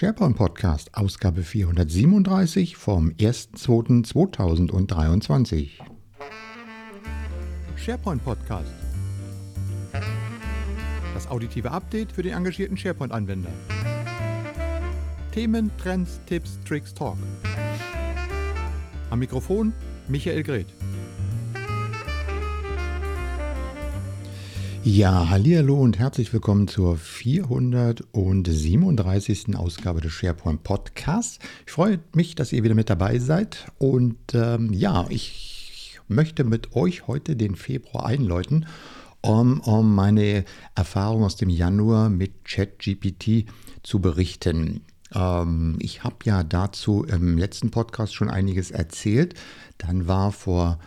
SharePoint Podcast, Ausgabe 437 vom 1.2.2023. SharePoint Podcast. Das auditive Update für den engagierten SharePoint-Anwender. Themen, Trends, Tipps, Tricks, Talk. Am Mikrofon Michael Greth. Ja, hallo und herzlich willkommen zur 437. Ausgabe des SharePoint Podcasts. Ich freue mich, dass ihr wieder mit dabei seid und ähm, ja, ich möchte mit euch heute den Februar einläuten, um, um meine Erfahrung aus dem Januar mit ChatGPT zu berichten. Ähm, ich habe ja dazu im letzten Podcast schon einiges erzählt. Dann war vor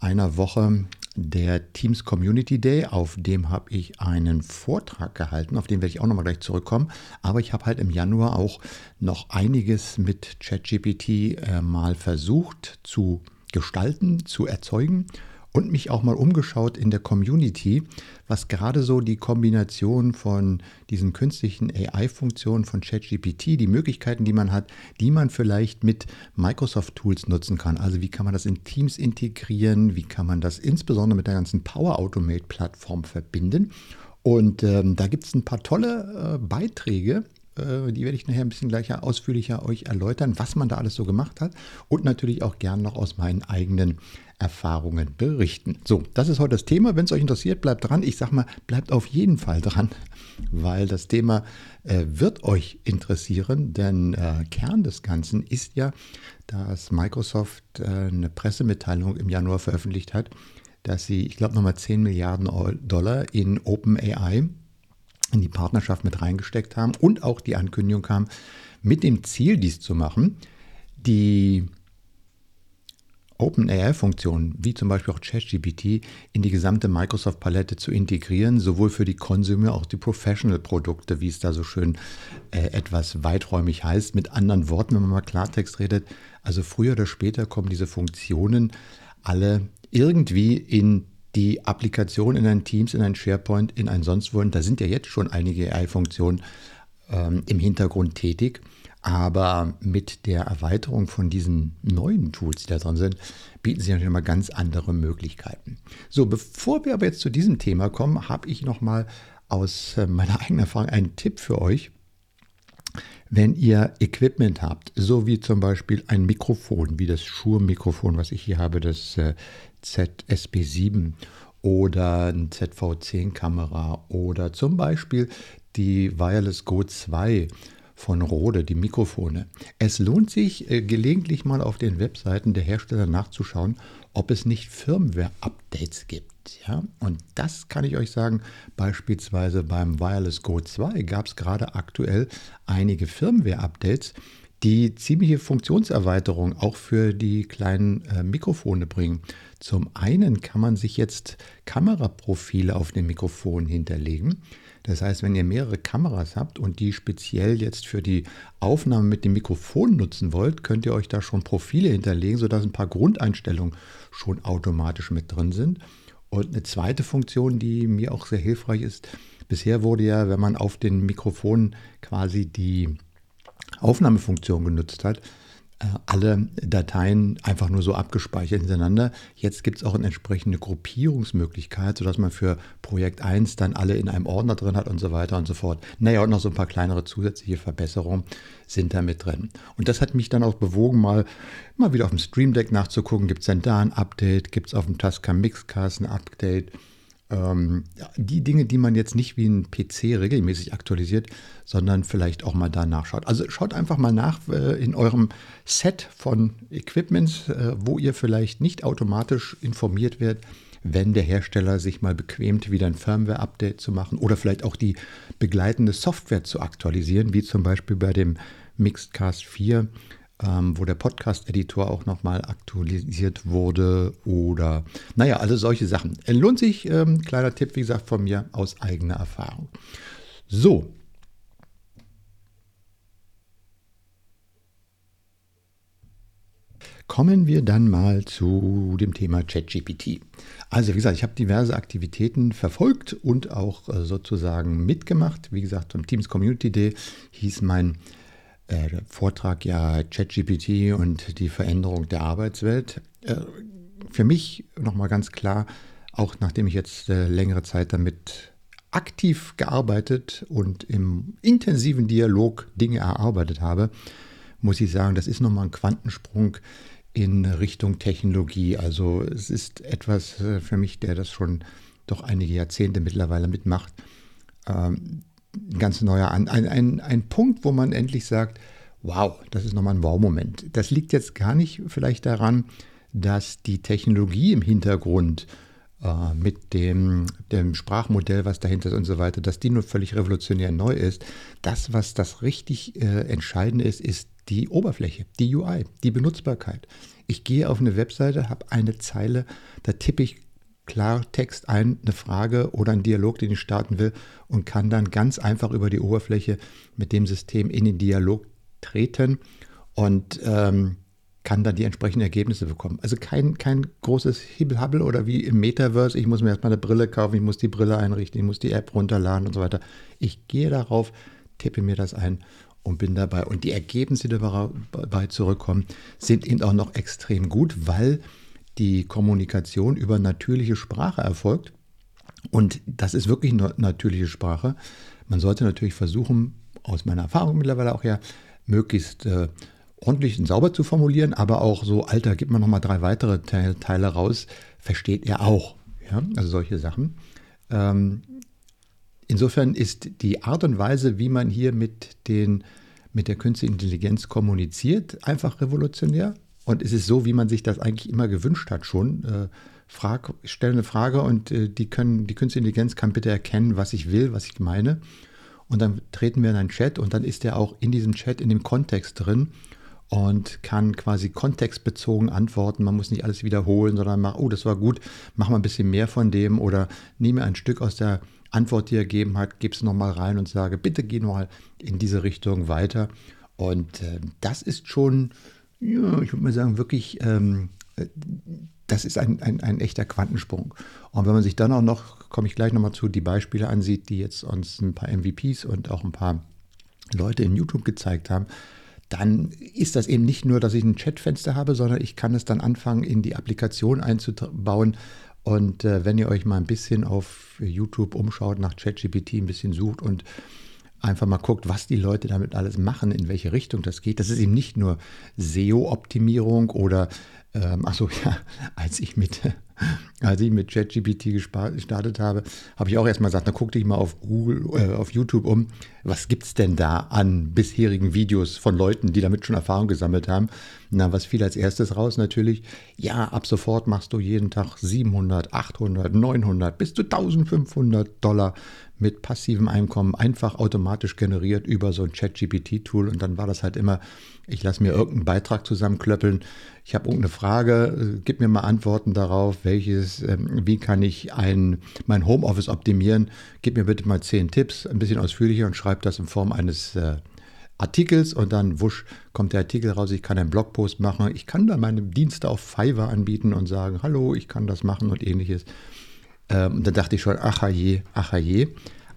einer Woche der Teams Community Day, auf dem habe ich einen Vortrag gehalten, auf den werde ich auch nochmal gleich zurückkommen. Aber ich habe halt im Januar auch noch einiges mit ChatGPT äh, mal versucht zu gestalten, zu erzeugen und mich auch mal umgeschaut in der Community, was gerade so die Kombination von diesen künstlichen AI-Funktionen von ChatGPT, die Möglichkeiten, die man hat, die man vielleicht mit Microsoft-Tools nutzen kann. Also wie kann man das in Teams integrieren, wie kann man das insbesondere mit der ganzen Power Automate-Plattform verbinden. Und ähm, da gibt es ein paar tolle äh, Beiträge äh, die werde ich nachher ein bisschen gleicher ausführlicher euch erläutern, was man da alles so gemacht hat und natürlich auch gern noch aus meinen eigenen Erfahrungen berichten. So, das ist heute das Thema. Wenn es euch interessiert, bleibt dran. Ich sage mal, bleibt auf jeden Fall dran, weil das Thema äh, wird euch interessieren, denn äh, Kern des Ganzen ist ja, dass Microsoft äh, eine Pressemitteilung im Januar veröffentlicht hat, dass sie, ich glaube, nochmal 10 Milliarden Dollar in OpenAI in die Partnerschaft mit reingesteckt haben und auch die Ankündigung kam, mit dem Ziel, dies zu machen, die OpenAI-Funktionen, wie zum Beispiel auch ChatGPT, in die gesamte Microsoft-Palette zu integrieren, sowohl für die Consumer, auch die Professional-Produkte, wie es da so schön äh, etwas weiträumig heißt. Mit anderen Worten, wenn man mal Klartext redet, also früher oder später kommen diese Funktionen alle irgendwie in die Applikation in ein Teams, in ein SharePoint, in ein sonst wo. da sind ja jetzt schon einige AI-Funktionen ähm, im Hintergrund tätig. Aber mit der Erweiterung von diesen neuen Tools, die da drin sind, bieten sich natürlich mal ganz andere Möglichkeiten. So, bevor wir aber jetzt zu diesem Thema kommen, habe ich nochmal aus äh, meiner eigenen Erfahrung einen Tipp für euch. Wenn ihr Equipment habt, so wie zum Beispiel ein Mikrofon, wie das Shure-Mikrofon, was ich hier habe, das äh, ZSB7 oder ein ZV10-Kamera oder zum Beispiel die Wireless Go 2 von Rode, die Mikrofone. Es lohnt sich äh, gelegentlich mal auf den Webseiten der Hersteller nachzuschauen, ob es nicht Firmware-Updates gibt. Ja? Und das kann ich euch sagen, beispielsweise beim Wireless Go 2 gab es gerade aktuell einige Firmware-Updates, die ziemliche Funktionserweiterung auch für die kleinen äh, Mikrofone bringen. Zum einen kann man sich jetzt Kameraprofile auf dem Mikrofon hinterlegen. Das heißt, wenn ihr mehrere Kameras habt und die speziell jetzt für die Aufnahme mit dem Mikrofon nutzen wollt, könnt ihr euch da schon Profile hinterlegen, sodass ein paar Grundeinstellungen schon automatisch mit drin sind. Und eine zweite Funktion, die mir auch sehr hilfreich ist, bisher wurde ja, wenn man auf den Mikrofonen quasi die Aufnahmefunktion genutzt hat, alle Dateien einfach nur so abgespeichert hintereinander. Jetzt gibt es auch eine entsprechende Gruppierungsmöglichkeit, sodass man für Projekt 1 dann alle in einem Ordner drin hat und so weiter und so fort. Naja, und noch so ein paar kleinere zusätzliche Verbesserungen sind da mit drin. Und das hat mich dann auch bewogen, mal, mal wieder auf dem Stream Deck nachzugucken, gibt es denn da ein Update, gibt es auf dem Tascam Mixcast ein Update ähm, die Dinge, die man jetzt nicht wie ein PC regelmäßig aktualisiert, sondern vielleicht auch mal da nachschaut. Also schaut einfach mal nach äh, in eurem Set von Equipments, äh, wo ihr vielleicht nicht automatisch informiert werdet, wenn der Hersteller sich mal bequemt, wieder ein Firmware-Update zu machen oder vielleicht auch die begleitende Software zu aktualisieren, wie zum Beispiel bei dem Mixedcast 4 ähm, wo der Podcast-Editor auch nochmal aktualisiert wurde oder naja, alle solche Sachen. Lohnt sich, ähm, kleiner Tipp, wie gesagt, von mir aus eigener Erfahrung. So. Kommen wir dann mal zu dem Thema ChatGPT. Also wie gesagt, ich habe diverse Aktivitäten verfolgt und auch äh, sozusagen mitgemacht. Wie gesagt, am Teams Community Day hieß mein äh, Vortrag ja ChatGPT und die Veränderung der Arbeitswelt. Äh, für mich nochmal ganz klar, auch nachdem ich jetzt äh, längere Zeit damit aktiv gearbeitet und im intensiven Dialog Dinge erarbeitet habe, muss ich sagen, das ist nochmal ein Quantensprung in Richtung Technologie. Also es ist etwas äh, für mich, der das schon doch einige Jahrzehnte mittlerweile mitmacht. Ähm, ein ganz neuer, ein, ein, ein Punkt, wo man endlich sagt, wow, das ist nochmal ein Wow-Moment. Das liegt jetzt gar nicht vielleicht daran, dass die Technologie im Hintergrund äh, mit dem, dem Sprachmodell, was dahinter ist und so weiter, dass die nur völlig revolutionär neu ist. Das, was das richtig äh, Entscheidende ist, ist die Oberfläche, die UI, die Benutzbarkeit. Ich gehe auf eine Webseite, habe eine Zeile, da tippe ich Klartext ein, eine Frage oder einen Dialog, den ich starten will und kann dann ganz einfach über die Oberfläche mit dem System in den Dialog treten und ähm, kann dann die entsprechenden Ergebnisse bekommen. Also kein, kein großes Hibbelhabbel oder wie im Metaverse, ich muss mir erstmal eine Brille kaufen, ich muss die Brille einrichten, ich muss die App runterladen und so weiter. Ich gehe darauf, tippe mir das ein und bin dabei. Und die Ergebnisse, die dabei zurückkommen, sind eben auch noch extrem gut, weil die Kommunikation über natürliche Sprache erfolgt. Und das ist wirklich eine natürliche Sprache. Man sollte natürlich versuchen, aus meiner Erfahrung mittlerweile auch ja, möglichst äh, ordentlich und sauber zu formulieren, aber auch so, Alter, gib mal nochmal drei weitere Teile, Teile raus, versteht er auch. Ja? Also solche Sachen. Ähm, insofern ist die Art und Weise, wie man hier mit, den, mit der künstlichen Intelligenz kommuniziert, einfach revolutionär. Und es ist so, wie man sich das eigentlich immer gewünscht hat schon. Äh, frag, stell eine Frage und äh, die, können, die künstliche Intelligenz kann bitte erkennen, was ich will, was ich meine. Und dann treten wir in einen Chat und dann ist er auch in diesem Chat, in dem Kontext drin und kann quasi kontextbezogen antworten. Man muss nicht alles wiederholen, sondern macht, oh, das war gut, mach mal ein bisschen mehr von dem oder nehme ein Stück aus der Antwort, die er gegeben hat, gib es nochmal rein und sage, bitte geh nochmal in diese Richtung weiter. Und äh, das ist schon, ja, ich würde mal sagen, wirklich, ähm, äh, das ist ein, ein, ein, echter Quantensprung. Und wenn man sich dann auch noch, komme ich gleich nochmal zu, die Beispiele ansieht, die jetzt uns ein paar MVPs und auch ein paar Leute in YouTube gezeigt haben, dann ist das eben nicht nur, dass ich ein Chatfenster habe, sondern ich kann es dann anfangen, in die Applikation einzubauen. Und äh, wenn ihr euch mal ein bisschen auf YouTube umschaut, nach ChatGPT ein bisschen sucht und einfach mal guckt, was die Leute damit alles machen, in welche Richtung das geht. Das ist eben nicht nur SEO-Optimierung oder, ähm, achso, ja, als ich mit, mit ChatGPT gestartet habe, habe ich auch erstmal gesagt, na guck dich mal auf Google, äh, auf YouTube um, was gibt es denn da an bisherigen Videos von Leuten, die damit schon Erfahrung gesammelt haben. Na, was fiel als erstes raus natürlich? Ja, ab sofort machst du jeden Tag 700, 800, 900 bis zu 1500 Dollar mit passivem Einkommen einfach automatisch generiert über so ein Chat-GPT-Tool. Und dann war das halt immer, ich lasse mir irgendeinen Beitrag zusammenklöppeln. Ich habe irgendeine Frage, äh, gib mir mal Antworten darauf, welches, ähm, wie kann ich ein, mein Homeoffice optimieren? Gib mir bitte mal zehn Tipps, ein bisschen ausführlicher und schreib das in Form eines äh, Artikels und dann wusch kommt der Artikel raus. Ich kann einen Blogpost machen. Ich kann dann meine Dienste auf Fiverr anbieten und sagen, hallo, ich kann das machen und ähnliches. Ähm, und da dachte ich schon, ach je, ach je.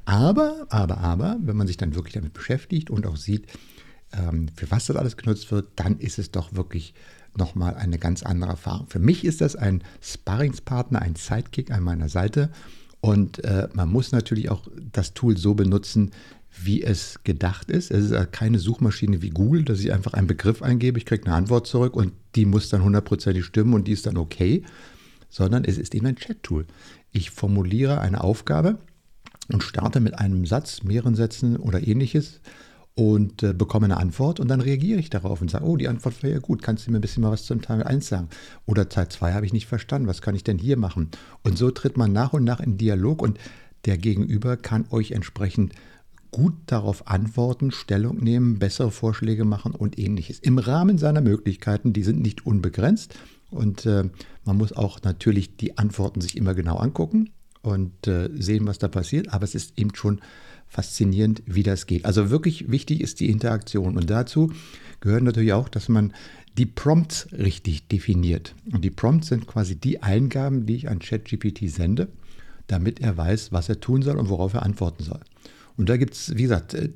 Aber, aber, aber, wenn man sich dann wirklich damit beschäftigt und auch sieht, ähm, für was das alles genutzt wird, dann ist es doch wirklich nochmal eine ganz andere Erfahrung. Für mich ist das ein Sparringspartner, ein Sidekick an meiner Seite. Und äh, man muss natürlich auch das Tool so benutzen, wie es gedacht ist. Es ist keine Suchmaschine wie Google, dass ich einfach einen Begriff eingebe, ich kriege eine Antwort zurück und die muss dann hundertprozentig stimmen und die ist dann okay, sondern es ist eben ein Chat-Tool. Ich formuliere eine Aufgabe und starte mit einem Satz, mehreren Sätzen oder ähnliches und äh, bekomme eine Antwort und dann reagiere ich darauf und sage, oh, die Antwort war ja gut, kannst du mir ein bisschen mal was zum Teil 1 sagen? Oder Teil 2 habe ich nicht verstanden, was kann ich denn hier machen? Und so tritt man nach und nach in Dialog und der Gegenüber kann euch entsprechend gut darauf antworten, Stellung nehmen, bessere Vorschläge machen und ähnliches. Im Rahmen seiner Möglichkeiten, die sind nicht unbegrenzt, und äh, man muss auch natürlich die Antworten sich immer genau angucken und äh, sehen, was da passiert. Aber es ist eben schon faszinierend, wie das geht. Also wirklich wichtig ist die Interaktion. Und dazu gehört natürlich auch, dass man die Prompts richtig definiert. Und die Prompts sind quasi die Eingaben, die ich an ChatGPT sende, damit er weiß, was er tun soll und worauf er antworten soll. Und da gibt es, wie gesagt, äh,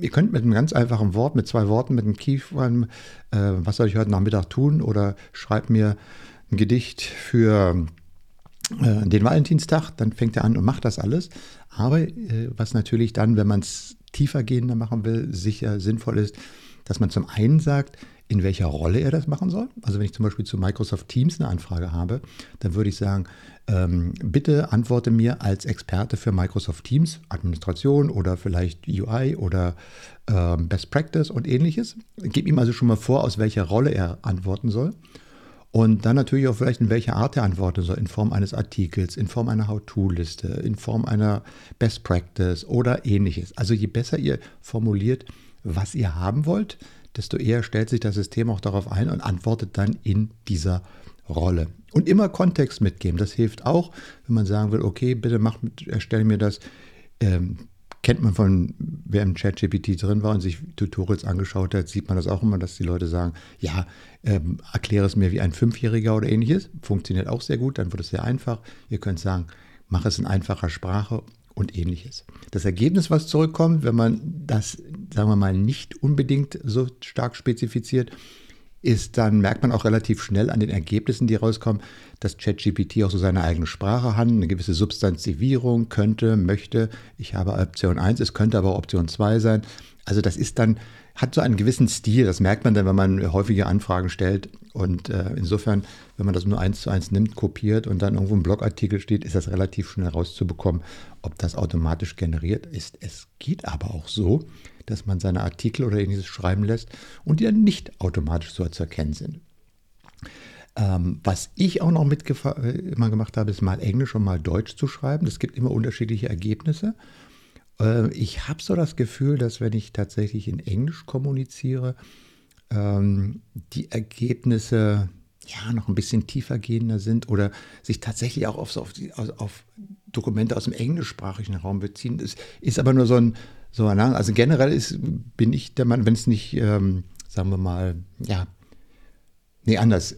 ihr könnt mit einem ganz einfachen Wort, mit zwei Worten, mit einem Keyword, äh, was soll ich heute Nachmittag tun? Oder schreibt mir ein Gedicht für äh, den Valentinstag, dann fängt er an und macht das alles. Aber äh, was natürlich dann, wenn man es tiefergehender machen will, sicher sinnvoll ist, dass man zum einen sagt, in welcher Rolle er das machen soll. Also wenn ich zum Beispiel zu Microsoft Teams eine Anfrage habe, dann würde ich sagen, ähm, bitte antworte mir als Experte für Microsoft Teams, Administration oder vielleicht UI oder ähm, Best Practice und ähnliches. Gib ihm also schon mal vor, aus welcher Rolle er antworten soll. Und dann natürlich auch vielleicht in welcher Art er antworten soll, in Form eines Artikels, in Form einer How-To-Liste, in Form einer Best Practice oder ähnliches. Also je besser ihr formuliert, was ihr haben wollt, desto eher stellt sich das System auch darauf ein und antwortet dann in dieser Rolle. Und immer Kontext mitgeben, das hilft auch, wenn man sagen will, okay, bitte mach, erstelle mir das. Ähm, kennt man von, wer im ChatGPT drin war und sich Tutorials angeschaut hat, sieht man das auch immer, dass die Leute sagen, ja, ähm, erkläre es mir wie ein Fünfjähriger oder ähnliches. Funktioniert auch sehr gut, dann wird es sehr einfach. Ihr könnt sagen, mach es in einfacher Sprache und ähnliches. Das Ergebnis, was zurückkommt, wenn man das, sagen wir mal, nicht unbedingt so stark spezifiziert, ist, dann merkt man auch relativ schnell an den Ergebnissen, die rauskommen, dass ChatGPT auch so seine eigene Sprache hat, eine gewisse Substantivierung könnte, möchte. Ich habe Option 1, es könnte aber Option 2 sein. Also das ist dann, hat so einen gewissen Stil, das merkt man dann, wenn man häufige Anfragen stellt. Und äh, insofern, wenn man das nur eins zu eins nimmt, kopiert und dann irgendwo ein Blogartikel steht, ist das relativ schnell rauszubekommen, ob das automatisch generiert ist. Es geht aber auch so, dass man seine Artikel oder ähnliches schreiben lässt und die dann nicht automatisch so zu erkennen sind. Ähm, was ich auch noch mit äh, habe, ist mal Englisch und mal Deutsch zu schreiben. Es gibt immer unterschiedliche Ergebnisse. Äh, ich habe so das Gefühl, dass wenn ich tatsächlich in Englisch kommuniziere, ähm, die Ergebnisse ja noch ein bisschen tiefer gehender sind oder sich tatsächlich auch auf, auf, auf Dokumente aus dem englischsprachigen Raum beziehen. Das ist aber nur so ein, so, also generell ist, bin ich der Mann, wenn es nicht, ähm, sagen wir mal, ja, nee, anders.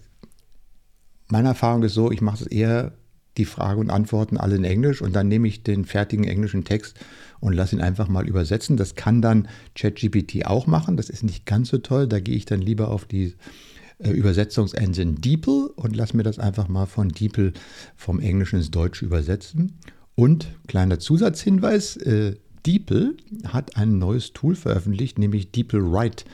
Meine Erfahrung ist so, ich mache es eher die Fragen und Antworten alle in Englisch und dann nehme ich den fertigen englischen Text und lasse ihn einfach mal übersetzen. Das kann dann ChatGPT auch machen. Das ist nicht ganz so toll. Da gehe ich dann lieber auf die äh, Übersetzungsengine DeepL und lasse mir das einfach mal von DeepL vom Englischen ins Deutsche übersetzen. Und kleiner Zusatzhinweis, äh, DeepL hat ein neues Tool veröffentlicht, nämlich DeepL Write.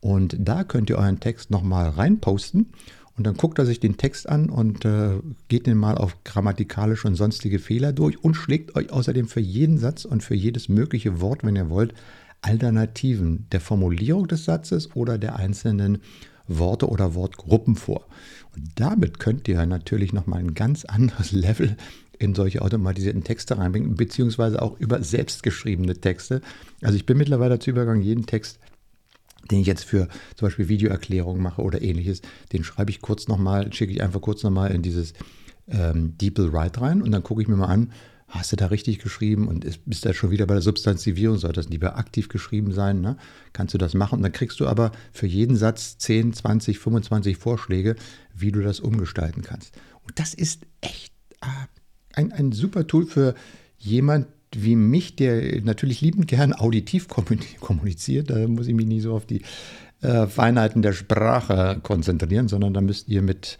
Und da könnt ihr euren Text nochmal reinposten und dann guckt er sich den Text an und äh, geht den mal auf grammatikalische und sonstige Fehler durch und schlägt euch außerdem für jeden Satz und für jedes mögliche Wort, wenn ihr wollt, Alternativen der Formulierung des Satzes oder der einzelnen Worte oder Wortgruppen vor. Und damit könnt ihr natürlich nochmal ein ganz anderes Level in solche automatisierten Texte reinbringen, beziehungsweise auch über selbstgeschriebene Texte. Also ich bin mittlerweile dazu übergegangen, jeden Text, den ich jetzt für zum Beispiel Videoerklärungen mache oder ähnliches, den schreibe ich kurz nochmal, schicke ich einfach kurz nochmal in dieses ähm, DeepL Write rein und dann gucke ich mir mal an, hast du da richtig geschrieben und ist, bist da schon wieder bei der Substantivierung, soll das lieber aktiv geschrieben sein, ne? kannst du das machen. Und dann kriegst du aber für jeden Satz 10, 20, 25 Vorschläge, wie du das umgestalten kannst. Und das ist echt ah, ein, ein super Tool für jemand wie mich, der natürlich liebend gern auditiv kommuniziert. Da muss ich mich nie so auf die äh, Feinheiten der Sprache konzentrieren, sondern da müsst ihr mit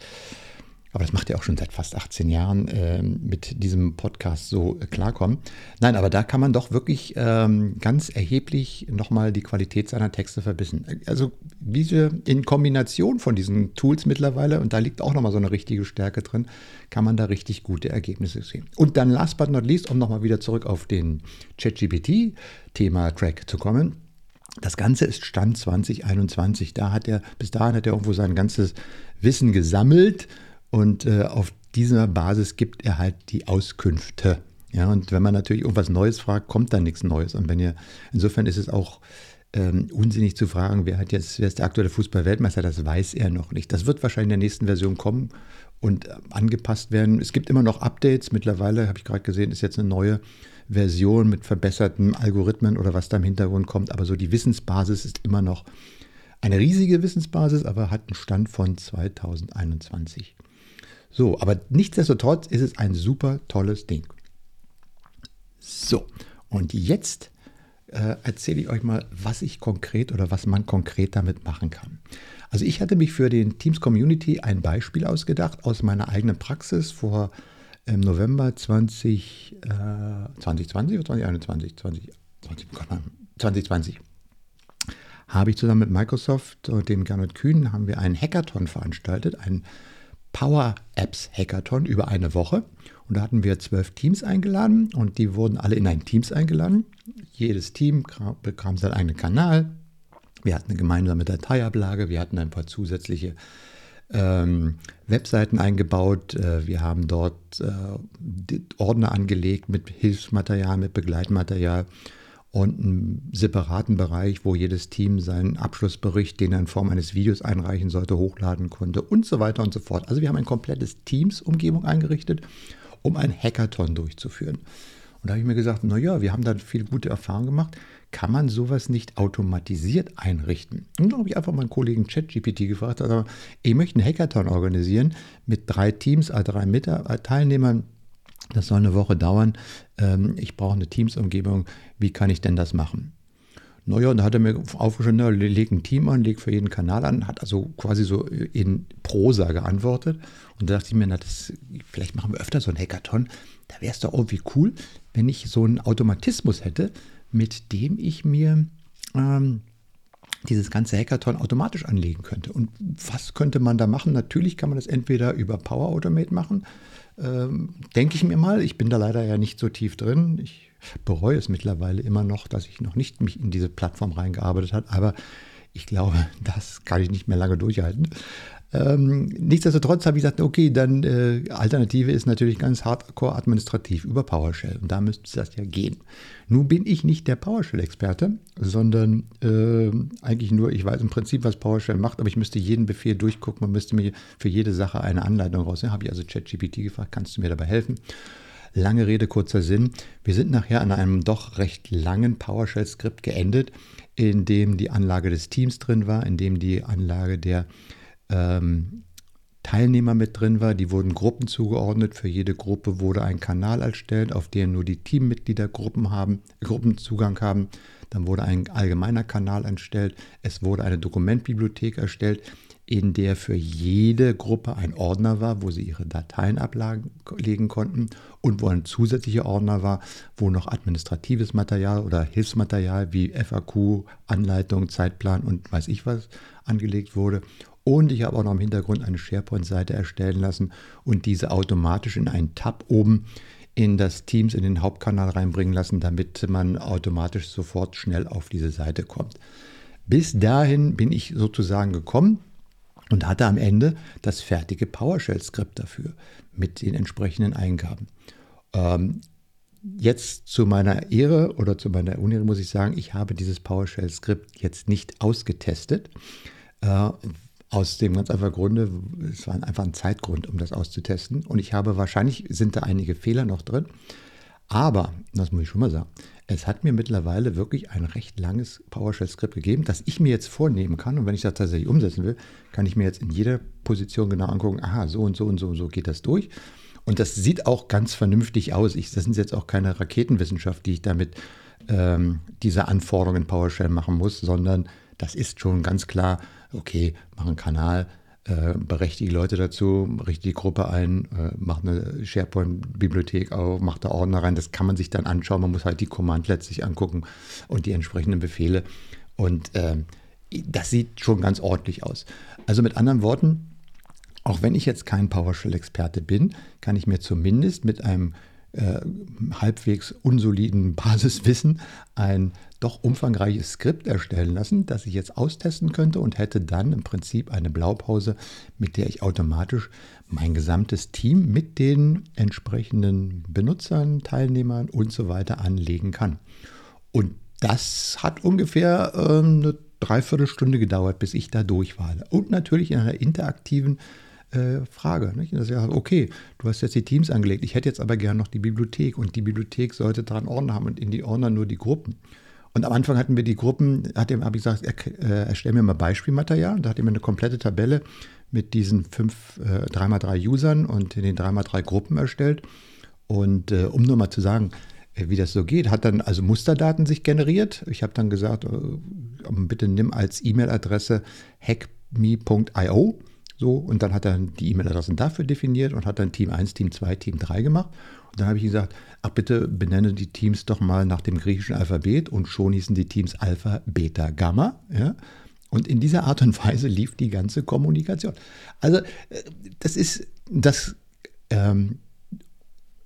aber das macht ihr auch schon seit fast 18 Jahren äh, mit diesem Podcast so äh, klarkommen. Nein, aber da kann man doch wirklich ähm, ganz erheblich nochmal die Qualität seiner Texte verbissen. Also diese in Kombination von diesen Tools mittlerweile, und da liegt auch nochmal so eine richtige Stärke drin, kann man da richtig gute Ergebnisse sehen. Und dann last but not least, um nochmal wieder zurück auf den ChatGPT-Thema-Track zu kommen. Das Ganze ist Stand 2021. Da hat er, bis dahin hat er irgendwo sein ganzes Wissen gesammelt und äh, auf dieser Basis gibt er halt die Auskünfte. Ja, und wenn man natürlich irgendwas Neues fragt, kommt da nichts Neues. Und wenn ihr, insofern ist es auch ähm, unsinnig zu fragen, wer hat jetzt, wer ist der aktuelle Fußball-Weltmeister, das weiß er noch nicht. Das wird wahrscheinlich in der nächsten Version kommen und äh, angepasst werden. Es gibt immer noch Updates. Mittlerweile, habe ich gerade gesehen, ist jetzt eine neue Version mit verbesserten Algorithmen oder was da im Hintergrund kommt. Aber so die Wissensbasis ist immer noch eine riesige Wissensbasis, aber hat einen Stand von 2021. So, aber nichtsdestotrotz ist es ein super tolles Ding. So, und jetzt äh, erzähle ich euch mal, was ich konkret oder was man konkret damit machen kann. Also ich hatte mich für den Teams Community ein Beispiel ausgedacht aus meiner eigenen Praxis vor im November 20, äh, 2020 oder 2021, 20, 20, 2020 habe ich zusammen mit Microsoft und dem Gernot Kühn haben wir einen Hackathon veranstaltet, einen Power Apps Hackathon über eine Woche. Und da hatten wir zwölf Teams eingeladen und die wurden alle in ein Teams eingeladen. Jedes Team bekam seinen eigenen Kanal. Wir hatten eine gemeinsame Dateiablage, wir hatten ein paar zusätzliche ähm, Webseiten eingebaut. Äh, wir haben dort äh, Ordner angelegt mit Hilfsmaterial, mit Begleitmaterial und einen separaten Bereich, wo jedes Team seinen Abschlussbericht, den er in Form eines Videos einreichen sollte, hochladen konnte und so weiter und so fort. Also wir haben ein komplettes Teams-Umgebung eingerichtet, um ein Hackathon durchzuführen. Und da habe ich mir gesagt, naja, wir haben da viel gute Erfahrungen gemacht. Kann man sowas nicht automatisiert einrichten? Und dann habe ich einfach meinen Kollegen ChatGPT gefragt, also, ich möchte einen Hackathon organisieren mit drei Teams, also drei Teilnehmern das soll eine Woche dauern. Ähm, ich brauche eine Teams-Umgebung. Wie kann ich denn das machen? Naja, und da hat er mir aufgeschrieben, leg ein Team an, leg für jeden Kanal an, hat also quasi so in Prosa geantwortet. Und da dachte ich mir, na, das, vielleicht machen wir öfter so ein Hackathon. Da wäre es doch irgendwie cool, wenn ich so einen Automatismus hätte, mit dem ich mir ähm, dieses ganze Hackathon automatisch anlegen könnte. Und was könnte man da machen? Natürlich kann man das entweder über Power Automate machen ähm, denke ich mir mal. Ich bin da leider ja nicht so tief drin. Ich bereue es mittlerweile immer noch, dass ich noch nicht mich in diese Plattform reingearbeitet habe. Aber ich glaube, das kann ich nicht mehr lange durchhalten. Ähm, nichtsdestotrotz habe ich gesagt, okay, dann äh, Alternative ist natürlich ganz hardcore administrativ über PowerShell. Und da müsste das ja gehen. Nun bin ich nicht der PowerShell-Experte, sondern äh, eigentlich nur, ich weiß im Prinzip, was PowerShell macht, aber ich müsste jeden Befehl durchgucken und müsste mir für jede Sache eine Anleitung rausnehmen. Habe ich also ChatGPT gefragt, kannst du mir dabei helfen? Lange Rede, kurzer Sinn. Wir sind nachher an einem doch recht langen PowerShell-Skript geendet, in dem die Anlage des Teams drin war, in dem die Anlage der ähm, Teilnehmer mit drin war. Die wurden Gruppen zugeordnet. Für jede Gruppe wurde ein Kanal erstellt, auf den nur die Teammitglieder Gruppen haben, Gruppenzugang haben. Dann wurde ein allgemeiner Kanal erstellt. Es wurde eine Dokumentbibliothek erstellt, in der für jede Gruppe ein Ordner war, wo sie ihre Dateien ablegen konnten und wo ein zusätzlicher Ordner war, wo noch administratives Material oder Hilfsmaterial wie FAQ, Anleitung, Zeitplan und weiß ich was angelegt wurde und ich habe auch noch im Hintergrund eine SharePoint-Seite erstellen lassen und diese automatisch in einen Tab oben in das Teams, in den Hauptkanal reinbringen lassen, damit man automatisch sofort schnell auf diese Seite kommt. Bis dahin bin ich sozusagen gekommen und hatte am Ende das fertige PowerShell-Skript dafür mit den entsprechenden Eingaben. Ähm, jetzt zu meiner Ehre oder zu meiner Unehre muss ich sagen, ich habe dieses PowerShell-Skript jetzt nicht ausgetestet, äh, aus dem ganz einfachen Grunde, es war einfach ein Zeitgrund, um das auszutesten. Und ich habe wahrscheinlich, sind da einige Fehler noch drin. Aber, das muss ich schon mal sagen, es hat mir mittlerweile wirklich ein recht langes PowerShell-Skript gegeben, das ich mir jetzt vornehmen kann. Und wenn ich das tatsächlich umsetzen will, kann ich mir jetzt in jeder Position genau angucken, aha, so und so und so und so geht das durch. Und das sieht auch ganz vernünftig aus. Ich, das sind jetzt auch keine Raketenwissenschaft, die ich damit ähm, diese Anforderungen PowerShell machen muss, sondern das ist schon ganz klar okay, mach einen Kanal, äh, berechtige Leute dazu, richte die Gruppe ein, äh, mach eine SharePoint-Bibliothek auf, mach da Ordner rein. Das kann man sich dann anschauen. Man muss halt die Command letztlich angucken und die entsprechenden Befehle. Und äh, das sieht schon ganz ordentlich aus. Also mit anderen Worten, auch wenn ich jetzt kein PowerShell-Experte bin, kann ich mir zumindest mit einem äh, halbwegs unsoliden Basiswissen ein doch umfangreiches Skript erstellen lassen, das ich jetzt austesten könnte und hätte dann im Prinzip eine Blaupause, mit der ich automatisch mein gesamtes Team mit den entsprechenden Benutzern, Teilnehmern und so weiter anlegen kann. Und das hat ungefähr äh, eine Dreiviertelstunde gedauert, bis ich da durch war. Und natürlich in einer interaktiven äh, Frage. Nicht? Das ist ja, okay, du hast jetzt die Teams angelegt, ich hätte jetzt aber gerne noch die Bibliothek und die Bibliothek sollte dran Ordner haben und in die Ordner nur die Gruppen. Und am Anfang hatten wir die Gruppen, habe ich gesagt, er, äh, erstell mir mal Beispielmaterial. Da hat er mir eine komplette Tabelle mit diesen fünf äh, 3x3 Usern und den 3x3 Gruppen erstellt. Und äh, um nur mal zu sagen, wie das so geht. Hat dann also Musterdaten sich generiert. Ich habe dann gesagt, äh, bitte nimm als E-Mail-Adresse hackme.io. So, und dann hat er die E-Mail-Adressen dafür definiert und hat dann Team 1, Team 2, Team 3 gemacht. Und dann habe ich gesagt, ach bitte benenne die Teams doch mal nach dem griechischen Alphabet und schon hießen die Teams Alpha, Beta, Gamma. Ja? Und in dieser Art und Weise lief die ganze Kommunikation. Also äh, das ist, das ähm,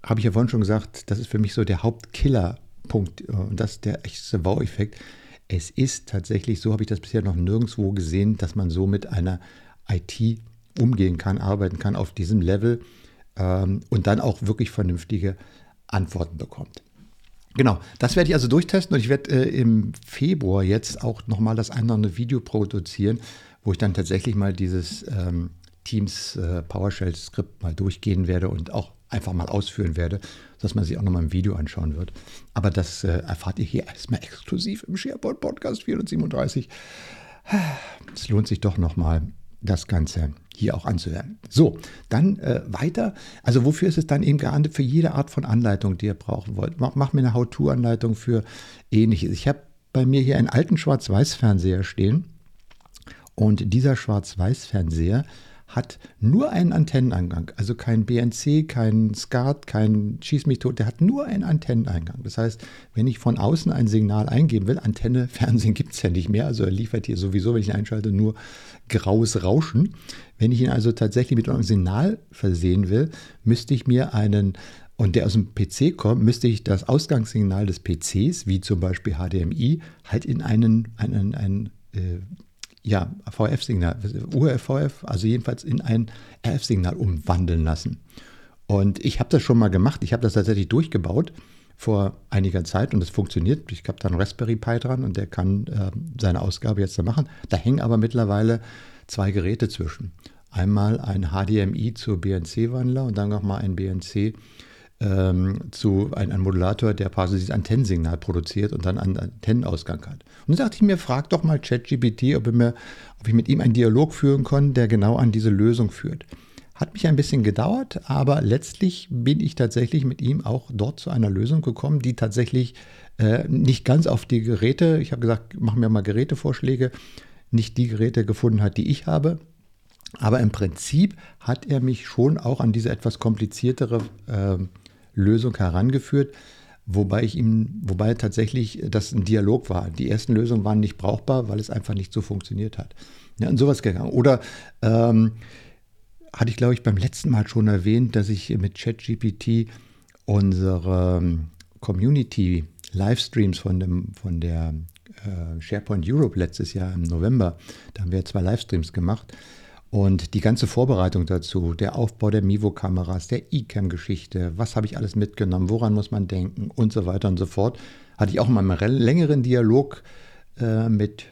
habe ich ja vorhin schon gesagt, das ist für mich so der Hauptkillerpunkt äh, und das ist der echte Wow-Effekt. Es ist tatsächlich, so habe ich das bisher noch nirgendwo gesehen, dass man so mit einer IT umgehen kann, arbeiten kann auf diesem Level ähm, und dann auch wirklich vernünftige Antworten bekommt. Genau, das werde ich also durchtesten und ich werde äh, im Februar jetzt auch nochmal das andere Video produzieren, wo ich dann tatsächlich mal dieses ähm, Teams äh, PowerShell-Skript mal durchgehen werde und auch einfach mal ausführen werde, dass man sich auch nochmal im Video anschauen wird. Aber das äh, erfahrt ihr hier erstmal exklusiv im SharePoint Podcast 437. Es lohnt sich doch nochmal das Ganze hier auch anzuhören. So, dann äh, weiter. Also wofür ist es dann eben geahndet? Für jede Art von Anleitung, die ihr brauchen wollt. Mach, mach mir eine How-To-Anleitung für ähnliches. Ich habe bei mir hier einen alten Schwarz-Weiß-Fernseher stehen. Und dieser Schwarz-Weiß-Fernseher hat nur einen Antenneneingang, also kein BNC, kein SCART, kein Schieß mich tot, der hat nur einen Antenneneingang. Das heißt, wenn ich von außen ein Signal eingeben will, Antenne, Fernsehen gibt es ja nicht mehr, also er liefert hier sowieso, wenn ich ihn einschalte, nur graues Rauschen. Wenn ich ihn also tatsächlich mit einem Signal versehen will, müsste ich mir einen und der aus dem PC kommt, müsste ich das Ausgangssignal des PCs, wie zum Beispiel HDMI, halt in einen, einen, einen äh, ja, VF-Signal, URVF, also jedenfalls in ein RF-Signal umwandeln lassen. Und ich habe das schon mal gemacht. Ich habe das tatsächlich durchgebaut vor einiger Zeit und es funktioniert. Ich habe da einen Raspberry Pi dran und der kann äh, seine Ausgabe jetzt da machen. Da hängen aber mittlerweile zwei Geräte zwischen. Einmal ein HDMI zu BNC-Wandler und dann nochmal ein BNC ähm, zu ein, ein, Modulator, der quasi dieses Antennensignal produziert und dann einen Antennenausgang hat. Und dann dachte ich mir, frag doch mal ChatGPT, ob, ob ich mit ihm einen Dialog führen kann, der genau an diese Lösung führt. Hat mich ein bisschen gedauert, aber letztlich bin ich tatsächlich mit ihm auch dort zu einer Lösung gekommen, die tatsächlich äh, nicht ganz auf die Geräte, ich habe gesagt, mach mir mal Gerätevorschläge, nicht die Geräte gefunden hat, die ich habe. Aber im Prinzip hat er mich schon auch an diese etwas kompliziertere äh, Lösung herangeführt, wobei ich ihm, wobei tatsächlich das ein Dialog war. Die ersten Lösungen waren nicht brauchbar, weil es einfach nicht so funktioniert hat. Ja, und sowas gegangen. Oder ähm, hatte ich, glaube ich, beim letzten Mal schon erwähnt, dass ich mit ChatGPT unsere ähm, Community Livestreams von, dem, von der äh, SharePoint Europe letztes Jahr im November, da haben wir zwei Livestreams gemacht. Und die ganze Vorbereitung dazu, der Aufbau der Mivo-Kameras, der eCam-Geschichte, was habe ich alles mitgenommen, woran muss man denken und so weiter und so fort, hatte ich auch in meinem längeren Dialog äh, mit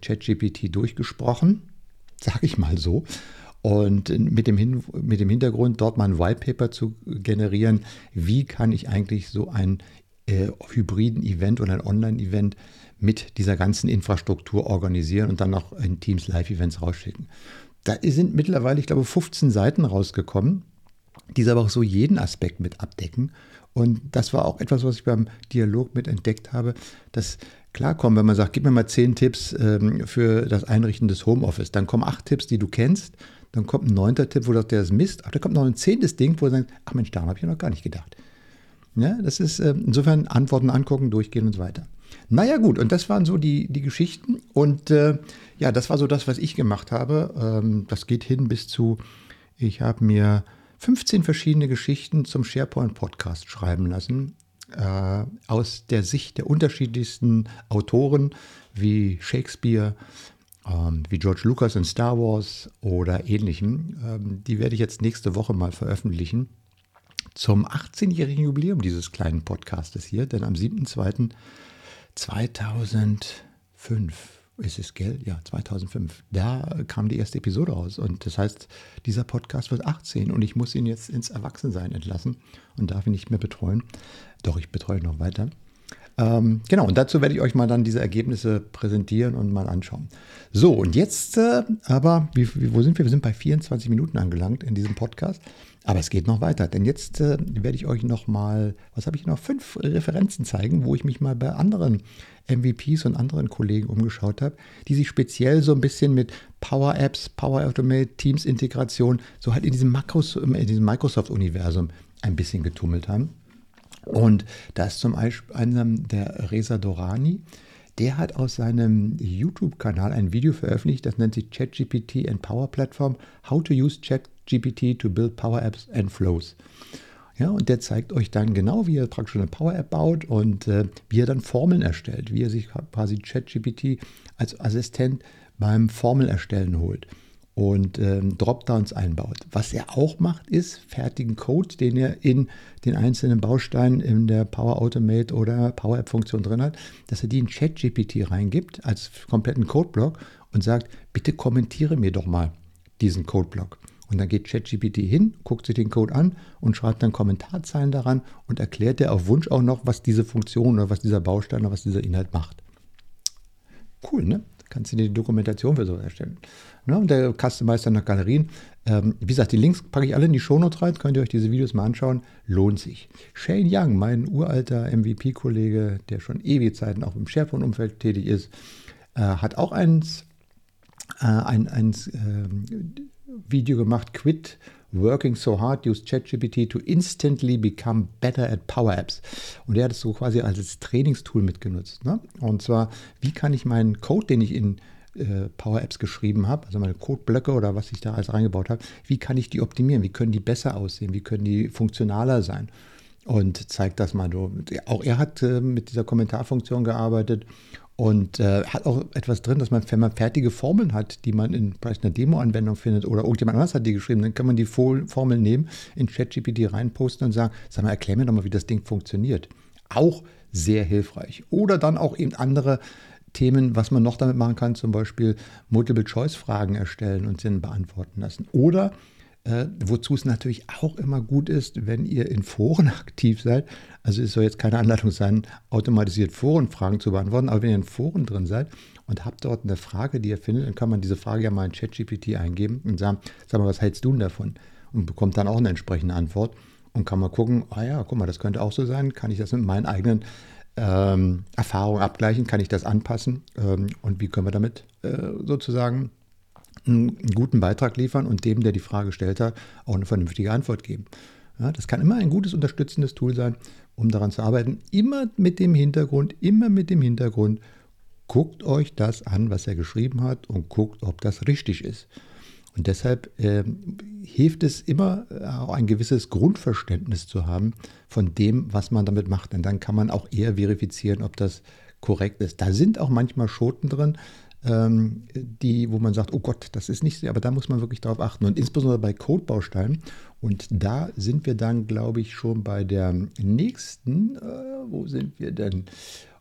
ChatGPT durchgesprochen, sage ich mal so. Und mit dem, Hin mit dem Hintergrund, dort mal ein Whitepaper zu generieren, wie kann ich eigentlich so ein äh, hybriden Event oder ein Online-Event mit dieser ganzen Infrastruktur organisieren und dann noch in Teams Live-Events rausschicken. Da sind mittlerweile, ich glaube, 15 Seiten rausgekommen, die aber auch so jeden Aspekt mit abdecken. Und das war auch etwas, was ich beim Dialog mit entdeckt habe, dass klarkommen, wenn man sagt, gib mir mal zehn Tipps ähm, für das Einrichten des Homeoffice. Dann kommen acht Tipps, die du kennst. Dann kommt ein neunter Tipp, wo du sagst, der ist Mist. Aber da kommt noch ein zehntes Ding, wo du sagst, ach Mensch, daran habe ich ja noch gar nicht gedacht. Ja, das ist äh, insofern Antworten angucken, durchgehen und so weiter. Naja, gut, und das waren so die, die Geschichten. Und äh, ja, das war so das, was ich gemacht habe. Ähm, das geht hin bis zu, ich habe mir 15 verschiedene Geschichten zum SharePoint-Podcast schreiben lassen. Äh, aus der Sicht der unterschiedlichsten Autoren wie Shakespeare, ähm, wie George Lucas in Star Wars oder ähnlichem. Ähm, die werde ich jetzt nächste Woche mal veröffentlichen zum 18-jährigen Jubiläum dieses kleinen Podcastes hier, denn am 7.2.2005 ist es, gell? Ja, 2005. Da kam die erste Episode raus. Und das heißt, dieser Podcast wird 18 und ich muss ihn jetzt ins Erwachsensein entlassen und darf ihn nicht mehr betreuen. Doch, ich betreue noch weiter. Ähm, genau, und dazu werde ich euch mal dann diese Ergebnisse präsentieren und mal anschauen. So, und jetzt äh, aber, wie, wie, wo sind wir? Wir sind bei 24 Minuten angelangt in diesem Podcast. Aber es geht noch weiter, denn jetzt äh, werde ich euch noch mal, was habe ich noch, fünf Referenzen zeigen, wo ich mich mal bei anderen MVPs und anderen Kollegen umgeschaut habe, die sich speziell so ein bisschen mit Power Apps, Power Automate, Teams Integration, so halt in diesem, in diesem Microsoft-Universum ein bisschen getummelt haben. Und da ist zum Beispiel der Reza Dorani, der hat aus seinem YouTube-Kanal ein Video veröffentlicht, das nennt sich ChatGPT and Power Platform, How to Use ChatGPT GPT to build Power Apps and Flows. Ja, und der zeigt euch dann genau, wie ihr praktisch eine Power App baut und äh, wie ihr dann Formeln erstellt, wie ihr sich quasi ChatGPT als Assistent beim Formelerstellen holt und ähm, Dropdowns einbaut. Was er auch macht, ist fertigen Code, den er in den einzelnen Bausteinen in der Power Automate oder Power App Funktion drin hat, dass er die in ChatGPT reingibt als kompletten Codeblock und sagt, bitte kommentiere mir doch mal diesen Codeblock. Und dann geht ChatGPT hin, guckt sich den Code an und schreibt dann Kommentarzeilen daran und erklärt dir auf Wunsch auch noch, was diese Funktion oder was dieser Baustein oder was dieser Inhalt macht. Cool, ne? Kannst du dir die Dokumentation für so erstellen. Ja, und der Customizer nach Galerien. Ähm, wie gesagt, die Links packe ich alle in die Shownotes rein, könnt ihr euch diese Videos mal anschauen. Lohnt sich. Shane Young, mein uralter MVP-Kollege, der schon ewige Zeiten auch im SharePoint-Umfeld tätig ist, äh, hat auch eins, äh, ein, eins äh, Video gemacht, Quit Working So Hard, Use ChatGPT to instantly become better at Power Apps. Und er hat es so quasi als Trainingstool mitgenutzt. Ne? Und zwar, wie kann ich meinen Code, den ich in äh, Power Apps geschrieben habe, also meine Codeblöcke oder was ich da alles reingebaut habe, wie kann ich die optimieren? Wie können die besser aussehen? Wie können die funktionaler sein? Und zeigt das mal. Auch er hat äh, mit dieser Kommentarfunktion gearbeitet und äh, hat auch etwas drin, dass man, wenn man fertige Formeln hat, die man in einer Demo-Anwendung findet oder irgendjemand anders hat die geschrieben, dann kann man die Formeln nehmen, in ChatGPT reinposten und sagen, sag mal, erklär mir doch mal, wie das Ding funktioniert. Auch sehr hilfreich. Oder dann auch eben andere Themen, was man noch damit machen kann, zum Beispiel Multiple-Choice-Fragen erstellen und sie beantworten lassen. Oder äh, wozu es natürlich auch immer gut ist, wenn ihr in Foren aktiv seid. Also es soll jetzt keine Anleitung sein, automatisiert Forenfragen zu beantworten, aber wenn ihr in Foren drin seid und habt dort eine Frage, die ihr findet, dann kann man diese Frage ja mal in ChatGPT eingeben und sagen, sag mal, was hältst du denn davon? Und bekommt dann auch eine entsprechende Antwort und kann mal gucken, ah ja, guck mal, das könnte auch so sein, kann ich das mit meinen eigenen ähm, Erfahrungen abgleichen, kann ich das anpassen ähm, und wie können wir damit äh, sozusagen einen guten Beitrag liefern und dem, der die Frage gestellt hat, auch eine vernünftige Antwort geben. Ja, das kann immer ein gutes unterstützendes Tool sein, um daran zu arbeiten. Immer mit dem Hintergrund, immer mit dem Hintergrund, guckt euch das an, was er geschrieben hat und guckt, ob das richtig ist. Und deshalb äh, hilft es immer, äh, auch ein gewisses Grundverständnis zu haben von dem, was man damit macht. Denn dann kann man auch eher verifizieren, ob das korrekt ist. Da sind auch manchmal Schoten drin, die, wo man sagt, oh Gott, das ist nicht aber da muss man wirklich darauf achten. Und insbesondere bei Codebausteinen. Und da sind wir dann, glaube ich, schon bei der nächsten, äh, wo sind wir denn?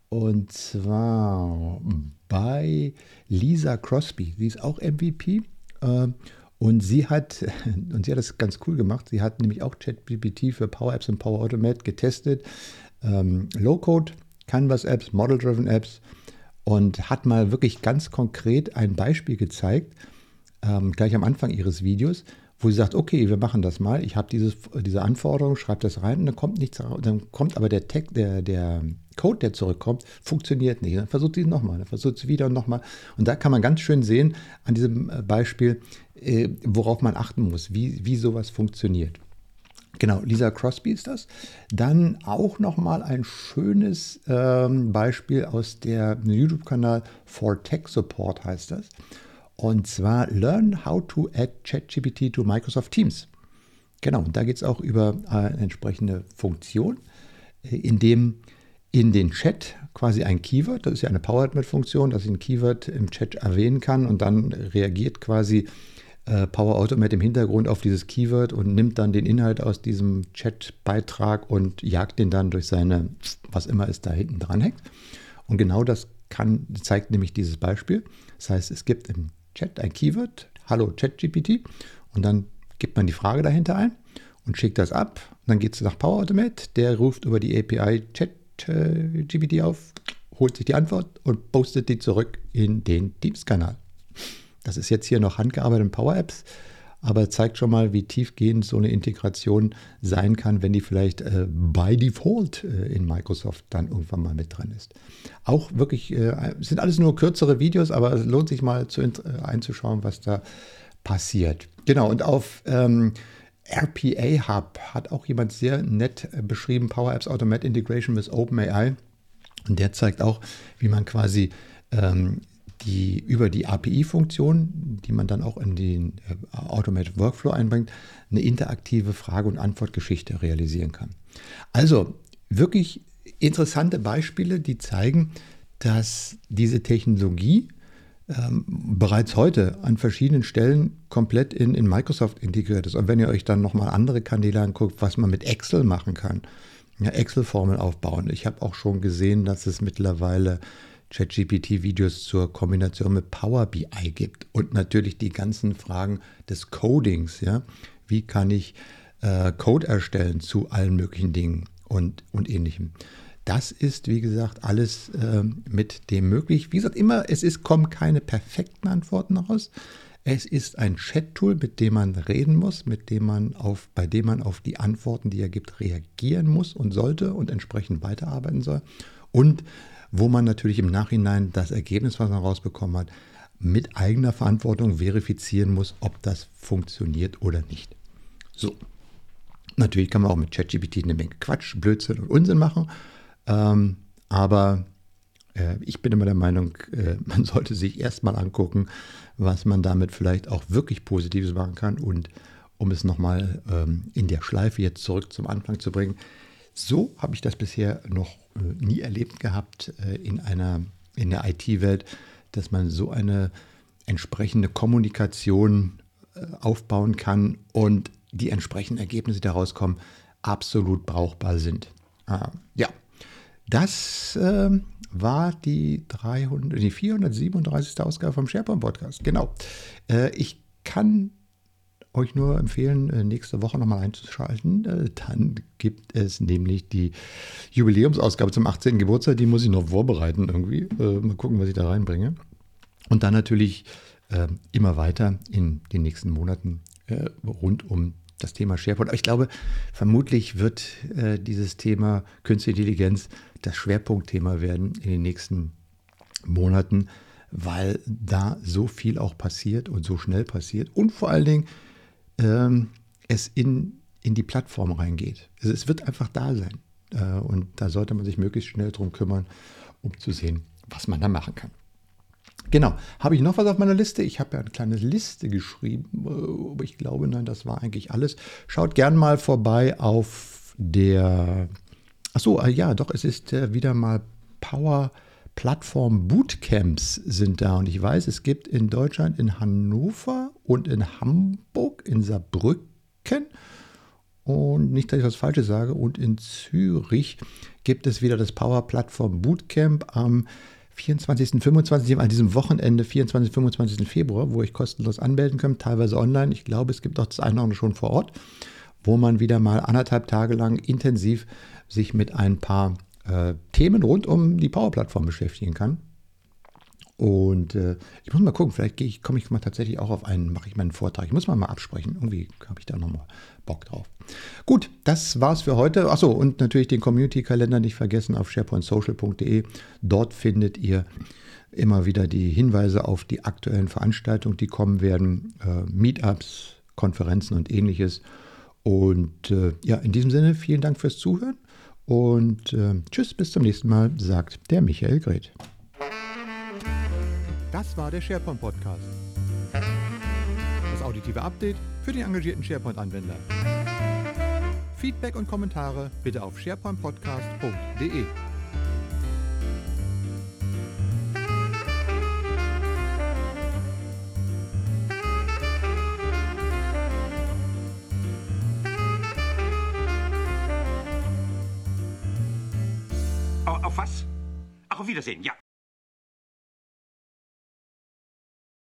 Und zwar bei Lisa Crosby. Sie ist auch MVP. Äh, und sie hat, und sie hat das ganz cool gemacht, sie hat nämlich auch ChatGPT für Power Apps und Power Automate getestet. Ähm, Low-Code, Canvas-Apps, Model-Driven Apps und hat mal wirklich ganz konkret ein Beispiel gezeigt, ähm, gleich am Anfang ihres Videos, wo sie sagt, okay, wir machen das mal, ich habe diese Anforderung, schreibe das rein und dann kommt nichts dann kommt aber der Tag, der, der Code, der zurückkommt, funktioniert nicht. Dann versucht sie es nochmal, dann versucht sie wieder und nochmal. Und da kann man ganz schön sehen an diesem äh, Beispiel, äh, worauf man achten muss, wie, wie sowas funktioniert. Genau, Lisa Crosby ist das. Dann auch nochmal ein schönes ähm, Beispiel aus der YouTube-Kanal For Tech Support heißt das. Und zwar Learn how to add ChatGPT to Microsoft Teams. Genau, und da geht es auch über eine entsprechende Funktion, äh, in dem in den Chat quasi ein Keyword, das ist ja eine PowerAdMed-Funktion, dass ich ein Keyword im Chat erwähnen kann und dann reagiert quasi äh, Power Automate im Hintergrund auf dieses Keyword und nimmt dann den Inhalt aus diesem Chat-Beitrag und jagt den dann durch seine, was immer es da hinten dran hängt. Und genau das kann, zeigt nämlich dieses Beispiel. Das heißt, es gibt im Chat ein Keyword, Hallo ChatGPT, und dann gibt man die Frage dahinter ein und schickt das ab. Und dann geht es nach Power Automate, der ruft über die API Chat ChatGPT auf, holt sich die Antwort und postet die zurück in den Teams-Kanal. Das ist jetzt hier noch handgearbeitet in Power Apps aber zeigt schon mal, wie tiefgehend so eine Integration sein kann, wenn die vielleicht äh, by default äh, in Microsoft dann irgendwann mal mit drin ist. Auch wirklich, äh, sind alles nur kürzere Videos, aber es lohnt sich mal zu, äh, einzuschauen, was da passiert. Genau, und auf ähm, RPA Hub hat auch jemand sehr nett äh, beschrieben, Power Apps Automate Integration with OpenAI. Und der zeigt auch, wie man quasi ähm, die über die API-Funktion, die man dann auch in den äh, Automated Workflow einbringt, eine interaktive Frage- und Antwortgeschichte realisieren kann. Also wirklich interessante Beispiele, die zeigen, dass diese Technologie ähm, bereits heute an verschiedenen Stellen komplett in, in Microsoft integriert ist. Und wenn ihr euch dann nochmal andere Kanäle anguckt, was man mit Excel machen kann, ja, Excel-Formel aufbauen. Ich habe auch schon gesehen, dass es mittlerweile ChatGPT-Videos zur Kombination mit Power BI gibt und natürlich die ganzen Fragen des Codings. Ja? Wie kann ich äh, Code erstellen zu allen möglichen Dingen und, und ähnlichem. Das ist, wie gesagt, alles äh, mit dem möglich. Wie gesagt, immer, es ist, kommen keine perfekten Antworten raus. Es ist ein Chat-Tool, mit dem man reden muss, mit dem man auf, bei dem man auf die Antworten, die er gibt, reagieren muss und sollte und entsprechend weiterarbeiten soll. Und wo man natürlich im Nachhinein das Ergebnis, was man rausbekommen hat, mit eigener Verantwortung verifizieren muss, ob das funktioniert oder nicht. So. Natürlich kann man auch mit ChatGPT eine Menge Quatsch, Blödsinn und Unsinn machen. Ähm, aber äh, ich bin immer der Meinung, äh, man sollte sich erstmal angucken, was man damit vielleicht auch wirklich Positives machen kann. Und um es nochmal ähm, in der Schleife jetzt zurück zum Anfang zu bringen, so habe ich das bisher noch äh, nie erlebt gehabt äh, in einer in der IT-Welt, dass man so eine entsprechende Kommunikation äh, aufbauen kann und die entsprechenden Ergebnisse, die daraus kommen, absolut brauchbar sind. Ah, ja, das äh, war die, 300, die 437. Ausgabe vom SharePoint Podcast. Genau. Ich kann euch nur empfehlen, äh, nächste Woche nochmal einzuschalten. Äh, dann gibt es nämlich die Jubiläumsausgabe zum 18. Geburtstag. Die muss ich noch vorbereiten irgendwie. Äh, mal gucken, was ich da reinbringe. Und dann natürlich immer weiter in den nächsten Monaten rund um das Thema SharePoint. Aber ich glaube, vermutlich wird dieses Thema Künstliche Intelligenz das Schwerpunktthema werden in den nächsten Monaten, weil da so viel auch passiert und so schnell passiert und vor allen Dingen ähm, es in, in die Plattform reingeht. Also es wird einfach da sein. Äh, und da sollte man sich möglichst schnell drum kümmern, um zu sehen, was man da machen kann. Genau. Habe ich noch was auf meiner Liste? Ich habe ja eine kleine Liste geschrieben, äh, aber ich glaube, nein, das war eigentlich alles. Schaut gern mal vorbei auf der. Achso, äh, ja, doch, es ist äh, wieder mal Power Plattform Bootcamps sind da. Und ich weiß, es gibt in Deutschland, in Hannover und in Hamburg, in Saarbrücken und nicht, dass ich was Falsches sage, und in Zürich gibt es wieder das Power Plattform Bootcamp am 24. 25. an diesem Wochenende, 24. 25. Februar, wo ich kostenlos anmelden kann, teilweise online. Ich glaube, es gibt auch das eine oder andere schon vor Ort, wo man wieder mal anderthalb Tage lang intensiv sich mit ein paar äh, Themen rund um die Power-Plattform beschäftigen kann. Und äh, ich muss mal gucken, vielleicht ich, komme ich mal tatsächlich auch auf einen, mache ich mal einen Vortrag. Ich muss mal mal absprechen. Irgendwie habe ich da nochmal Bock drauf. Gut, das war's für heute. Achso, und natürlich den Community-Kalender nicht vergessen auf sharepointsocial.de. Dort findet ihr immer wieder die Hinweise auf die aktuellen Veranstaltungen, die kommen werden, äh, Meetups, Konferenzen und ähnliches. Und äh, ja, in diesem Sinne, vielen Dank fürs Zuhören und äh, tschüss, bis zum nächsten Mal, sagt der Michael Greth. Das war der SharePoint Podcast. Das auditive Update für den engagierten SharePoint-Anwender. Feedback und Kommentare bitte auf sharepointpodcast.de. Wiedersehen, ja.